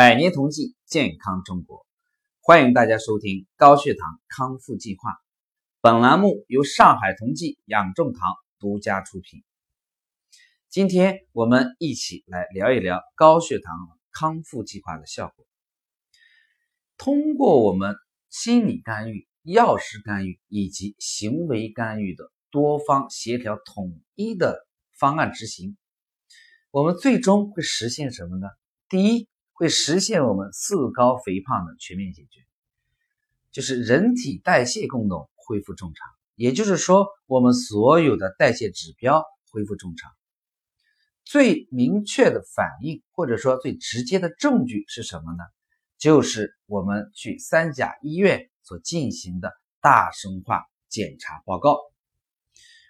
百年同济，健康中国，欢迎大家收听高血糖康复计划。本栏目由上海同济养正堂独家出品。今天我们一起来聊一聊高血糖康复计划的效果。通过我们心理干预、药食干预以及行为干预的多方协调统一的方案执行，我们最终会实现什么呢？第一。会实现我们四高肥胖的全面解决，就是人体代谢功能恢复正常，也就是说，我们所有的代谢指标恢复正常。最明确的反应或者说最直接的证据是什么呢？就是我们去三甲医院所进行的大生化检查报告。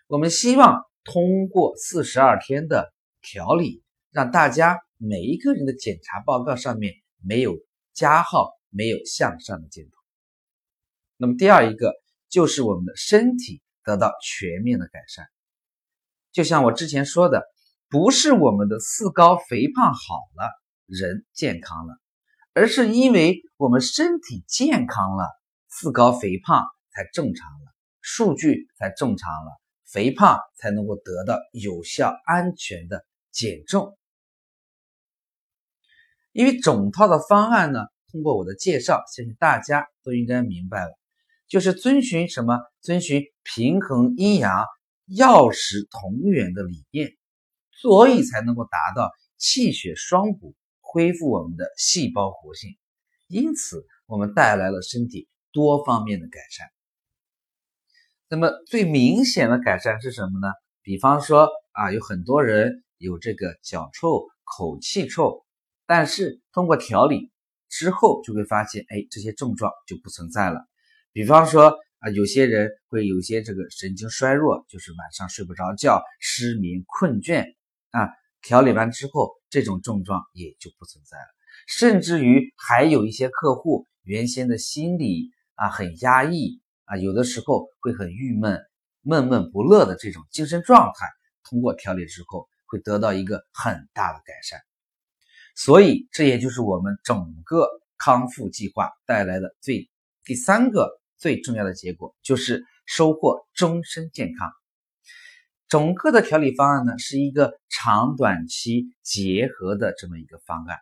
我们希望通过四十二天的调理，让大家。每一个人的检查报告上面没有加号，没有向上的箭头。那么第二一个就是我们的身体得到全面的改善。就像我之前说的，不是我们的四高肥胖好了，人健康了，而是因为我们身体健康了，四高肥胖才正常了，数据才正常了，肥胖才能够得到有效安全的减重。因为整套的方案呢，通过我的介绍，相信大家都应该明白了，就是遵循什么？遵循平衡阴阳、药食同源的理念，所以才能够达到气血双补，恢复我们的细胞活性。因此，我们带来了身体多方面的改善。那么，最明显的改善是什么呢？比方说啊，有很多人有这个脚臭、口气臭。但是通过调理之后，就会发现，哎，这些症状就不存在了。比方说啊，有些人会有些这个神经衰弱，就是晚上睡不着觉、失眠、困倦啊。调理完之后，这种症状也就不存在了。甚至于还有一些客户原先的心理啊很压抑啊，有的时候会很郁闷、闷闷不乐的这种精神状态，通过调理之后，会得到一个很大的改善。所以，这也就是我们整个康复计划带来的最第三个最重要的结果，就是收获终身健康。整个的调理方案呢，是一个长短期结合的这么一个方案，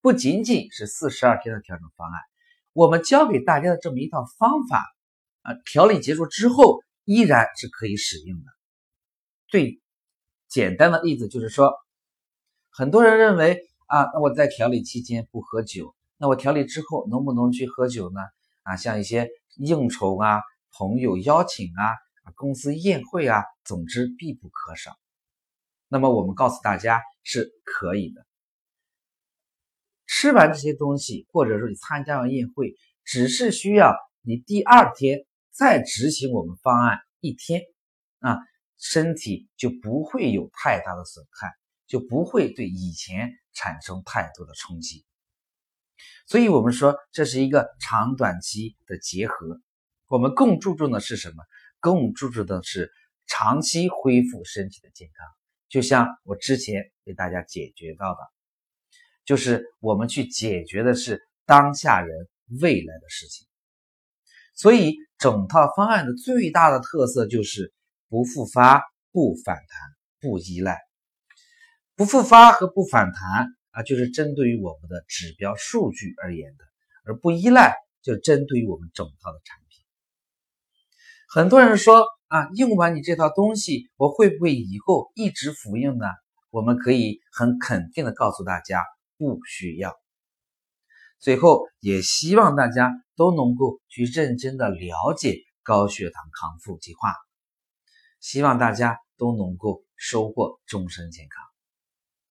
不仅仅是四十二天的调整方案。我们教给大家的这么一套方法啊，调理结束之后依然是可以使用的。最简单的例子就是说，很多人认为。啊，那我在调理期间不喝酒，那我调理之后能不能去喝酒呢？啊，像一些应酬啊、朋友邀请啊、公司宴会啊，总之必不可少。那么我们告诉大家是可以的。吃完这些东西，或者说你参加完宴会，只是需要你第二天再执行我们方案一天，啊，身体就不会有太大的损害。就不会对以前产生太多的冲击，所以我们说这是一个长短期的结合。我们更注重的是什么？更注重的是长期恢复身体的健康。就像我之前给大家解决到的，就是我们去解决的是当下人未来的事情。所以整套方案的最大的特色就是不复发、不反弹、不依赖。不复发和不反弹啊，就是针对于我们的指标数据而言的；而不依赖，就针对于我们整套的产品。很多人说啊，用完你这套东西，我会不会以后一直服用呢？我们可以很肯定的告诉大家，不需要。最后，也希望大家都能够去认真的了解高血糖康复计划，希望大家都能够收获终身健康。